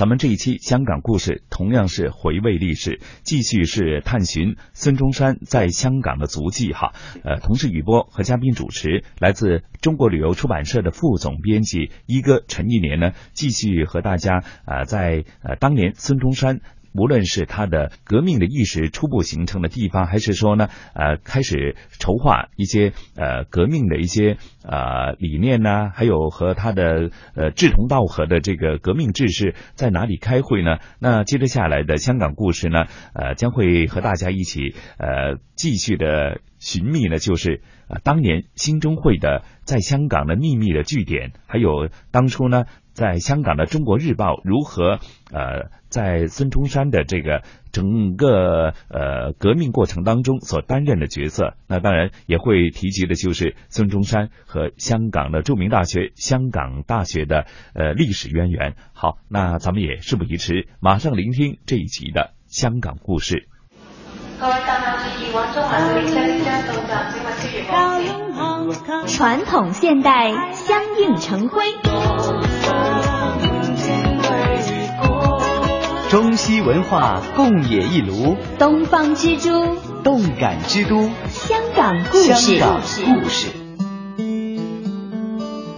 咱们这一期香港故事同样是回味历史，继续是探寻孙中山在香港的足迹哈。呃，同时雨波和嘉宾主持来自中国旅游出版社的副总编辑一哥陈一年呢，继续和大家呃在呃当年孙中山。无论是他的革命的意识初步形成的地方，还是说呢，呃，开始筹划一些呃革命的一些呃理念呢，还有和他的呃志同道合的这个革命志士在哪里开会呢？那接着下来的香港故事呢，呃，将会和大家一起呃继续的寻觅呢，就是呃当年兴中会的在香港的秘密的据点，还有当初呢。在香港的《中国日报》如何呃，在孙中山的这个整个呃革命过程当中所担任的角色？那当然也会提及的就是孙中山和香港的著名大学——香港大学的呃历史渊源。好，那咱们也事不宜迟，马上聆听这一集的香港故事。各位大传统现代相映成辉。中西文化共冶一炉，东方之珠，动感之都，香港故事。香港故事，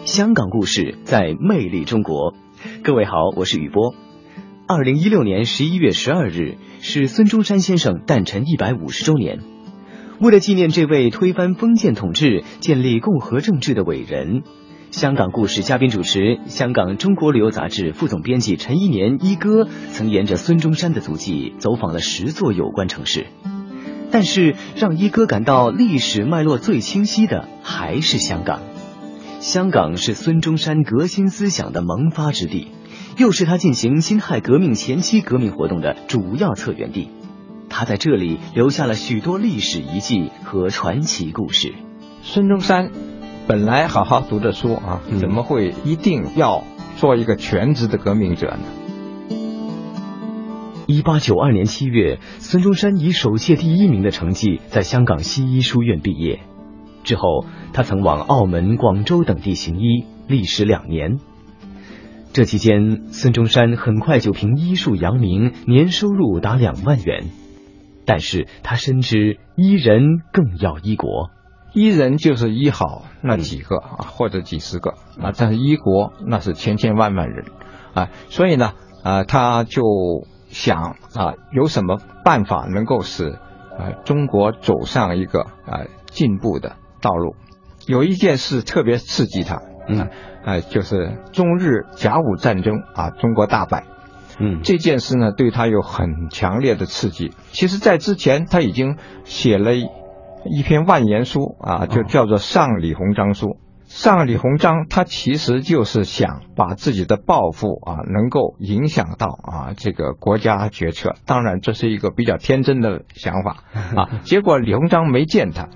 香港故事在魅力中国。各位好，我是雨波。二零一六年十一月十二日是孙中山先生诞辰一百五十周年。为了纪念这位推翻封建统治、建立共和政治的伟人。香港故事嘉宾主持，香港中国旅游杂志副总编辑陈一年一哥曾沿着孙中山的足迹走访了十座有关城市，但是让一哥感到历史脉络最清晰的还是香港。香港是孙中山革新思想的萌发之地，又是他进行辛亥革命前期革命活动的主要策源地。他在这里留下了许多历史遗迹和传奇故事。孙中山。本来好好读着书啊，怎么会一定要做一个全职的革命者呢？一八九二年七月，孙中山以首届第一名的成绩在香港西医书院毕业。之后，他曾往澳门、广州等地行医，历时两年。这期间，孙中山很快就凭医术扬名，年收入达两万元。但是他深知医人更要医国。医人就是医好那几个啊，或者几十个啊，但是医国那是千千万万人啊，所以呢，啊，他就想啊，有什么办法能够使啊中国走上一个啊进步的道路？有一件事特别刺激他，嗯，啊，就是中日甲午战争啊，中国大败，嗯，这件事呢对他有很强烈的刺激。其实，在之前他已经写了。一篇万言书啊，就叫做《上李鸿章书》。上李鸿章他其实就是想把自己的抱负啊，能够影响到啊这个国家决策。当然，这是一个比较天真的想法啊。结果李鸿章没见他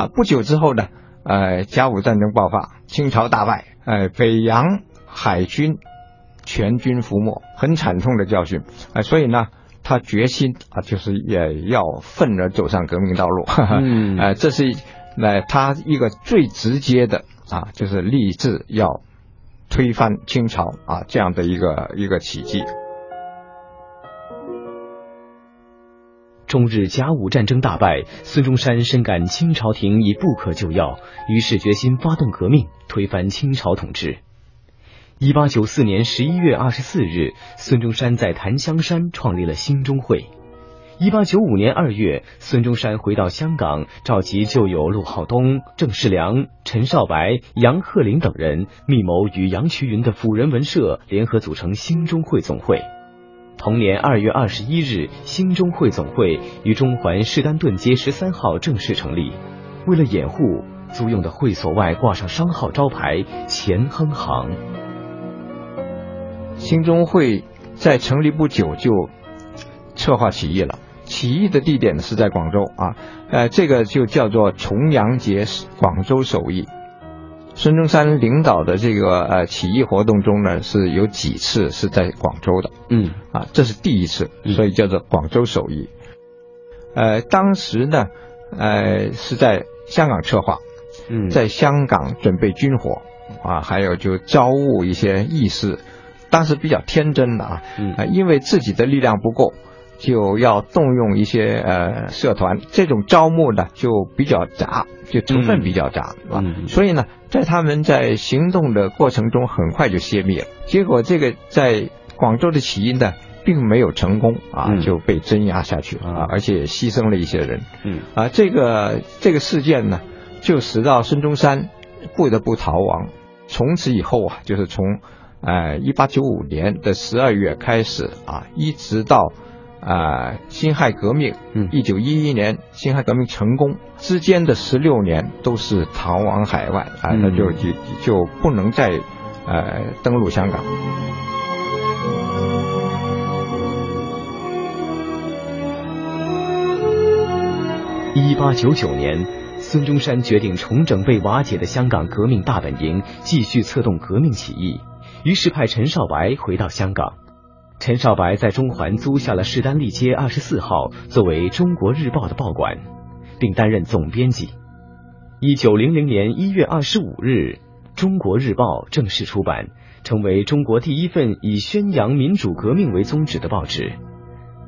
啊。不久之后呢，呃，甲午战争爆发，清朝大败，呃，北洋海军全军覆没，很惨痛的教训呃。所以呢。他决心啊，就是也要奋而走上革命道路。嗯，呃，这是来他一个最直接的啊，就是立志要推翻清朝啊这样的一个一个奇迹。中日甲午战争大败，孙中山深感清朝廷已不可救药，于是决心发动革命，推翻清朝统治。一八九四年十一月二十四日，孙中山在檀香山创立了兴中会。一八九五年二月，孙中山回到香港，召集旧友陆浩东、郑世良、陈少白、杨鹤龄等人，密谋与杨衢云的辅仁文社联合组成兴中会总会。同年二月二十一日，兴中会总会于中环士丹顿街十三号正式成立。为了掩护，租用的会所外挂上商号招牌“钱亨行”。兴中会在成立不久就策划起义了，起义的地点是在广州啊，呃，这个就叫做重阳节广州首义。孙中山领导的这个呃起义活动中呢，是有几次是在广州的，嗯，啊，这是第一次，所以叫做广州首义。呃，当时呢，呃，是在香港策划，嗯，在香港准备军火啊，还有就招募一些义士。当时比较天真的啊，啊，因为自己的力量不够，就要动用一些呃社团，这种招募呢就比较杂，就成分比较杂啊，所以呢，在他们在行动的过程中很快就泄密了。结果这个在广州的起义呢，并没有成功啊，就被镇压下去啊，而且牺牲了一些人。嗯啊，这个这个事件呢，就使到孙中山不得不逃亡。从此以后啊，就是从，呃，一八九五年的十二月开始啊，一直到，啊，辛亥革命，嗯，一九一一年辛亥革命成功之间的十六年都是逃亡海外啊，那就就就不能再，呃，登陆香港。一八九九年。孙中山决定重整被瓦解的香港革命大本营，继续策动革命起义。于是派陈少白回到香港。陈少白在中环租下了士丹利街二十四号作为《中国日报》的报馆，并担任总编辑。一九零零年一月二十五日，《中国日报》正式出版，成为中国第一份以宣扬民主革命为宗旨的报纸。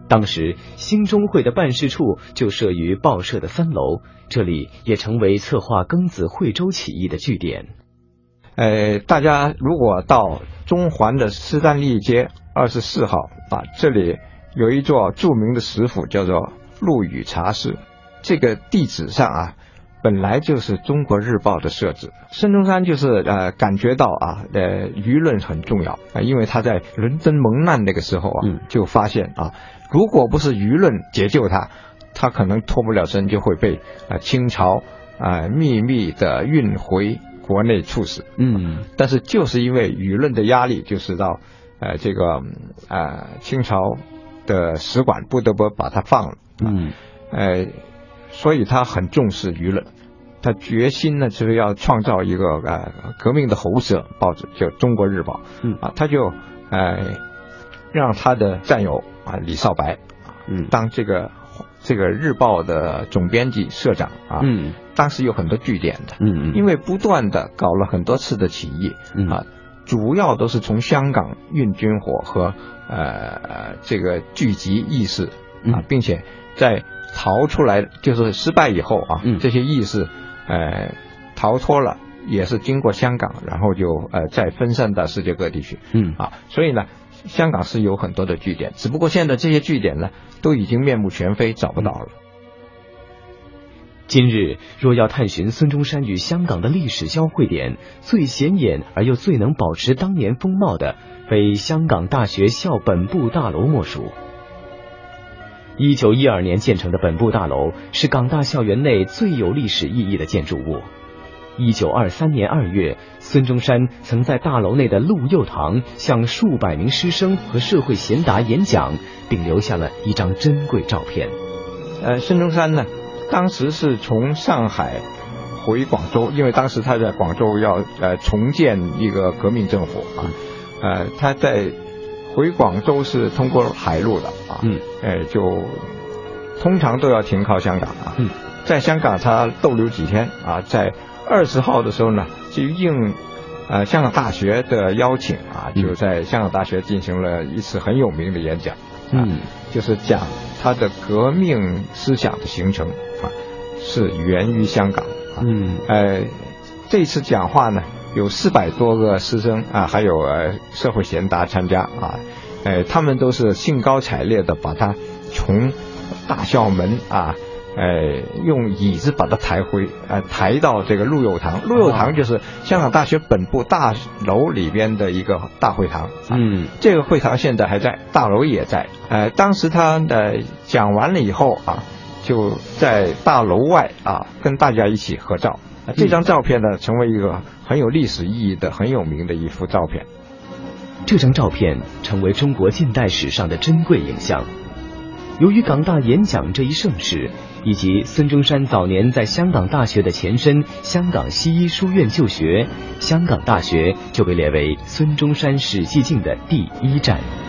当时兴中会的办事处就设于报社的三楼，这里也成为策划庚子惠州起义的据点。呃，大家如果到中环的斯丹利街二十四号啊，这里有一座著名的食府，叫做陆羽茶室。这个地址上啊。本来就是中国日报的设置，孙中山就是呃感觉到啊，呃舆论很重要啊，因为他在伦敦蒙难那个时候啊，就发现啊，如果不是舆论解救他，他可能脱不了身，就会被啊清朝啊秘密的运回国内处死。嗯，但是就是因为舆论的压力，就是到呃这个啊清朝的使馆不得不把他放了。嗯，呃。所以他很重视舆论，他决心呢就是要创造一个呃革命的喉舌报纸，叫《中国日报》。嗯啊，他就呃让他的战友啊李少白，嗯，当这个这个日报的总编辑、社长啊。嗯。当时有很多据点的。嗯嗯。因为不断的搞了很多次的起义，嗯啊，主要都是从香港运军火和呃这个聚集义士啊，并且在。逃出来就是失败以后啊，这些义士，呃，逃脱了，也是经过香港，然后就呃再分散到世界各地去。嗯啊，所以呢，香港是有很多的据点，只不过现在这些据点呢都已经面目全非，找不到了。今日若要探寻孙中山与香港的历史交汇点，最显眼而又最能保持当年风貌的，非香港大学校本部大楼莫属。一九一二年建成的本部大楼是港大校园内最有历史意义的建筑物。一九二三年二月，孙中山曾在大楼内的陆佑堂向数百名师生和社会贤达演讲，并留下了一张珍贵照片。呃，孙中山呢，当时是从上海回广州，因为当时他在广州要呃重建一个革命政府啊，呃，他在。回广州是通过海路的啊，嗯，哎，就通常都要停靠香港啊，嗯，在香港他逗留几天啊，在二十号的时候呢，就应呃香港大学的邀请啊，就在香港大学进行了一次很有名的演讲，嗯，就是讲他的革命思想的形成啊，是源于香港，嗯，呃，这次讲话呢。有四百多个师生啊，还有呃社会贤达参加啊，哎，他们都是兴高采烈的把他从大校门啊，哎，用椅子把它抬回，呃，抬到这个陆佑堂。陆佑堂就是香港大学本部大楼里边的一个大会堂。嗯，这个会堂现在还在，大楼也在。呃，当时他呃讲完了以后啊，就在大楼外啊跟大家一起合照。这张照片呢，成为一个很有历史意义的、很有名的一幅照片。这张照片成为中国近代史上的珍贵影像。由于港大演讲这一盛事，以及孙中山早年在香港大学的前身香港西医书院就学，香港大学就被列为孙中山史迹径的第一站。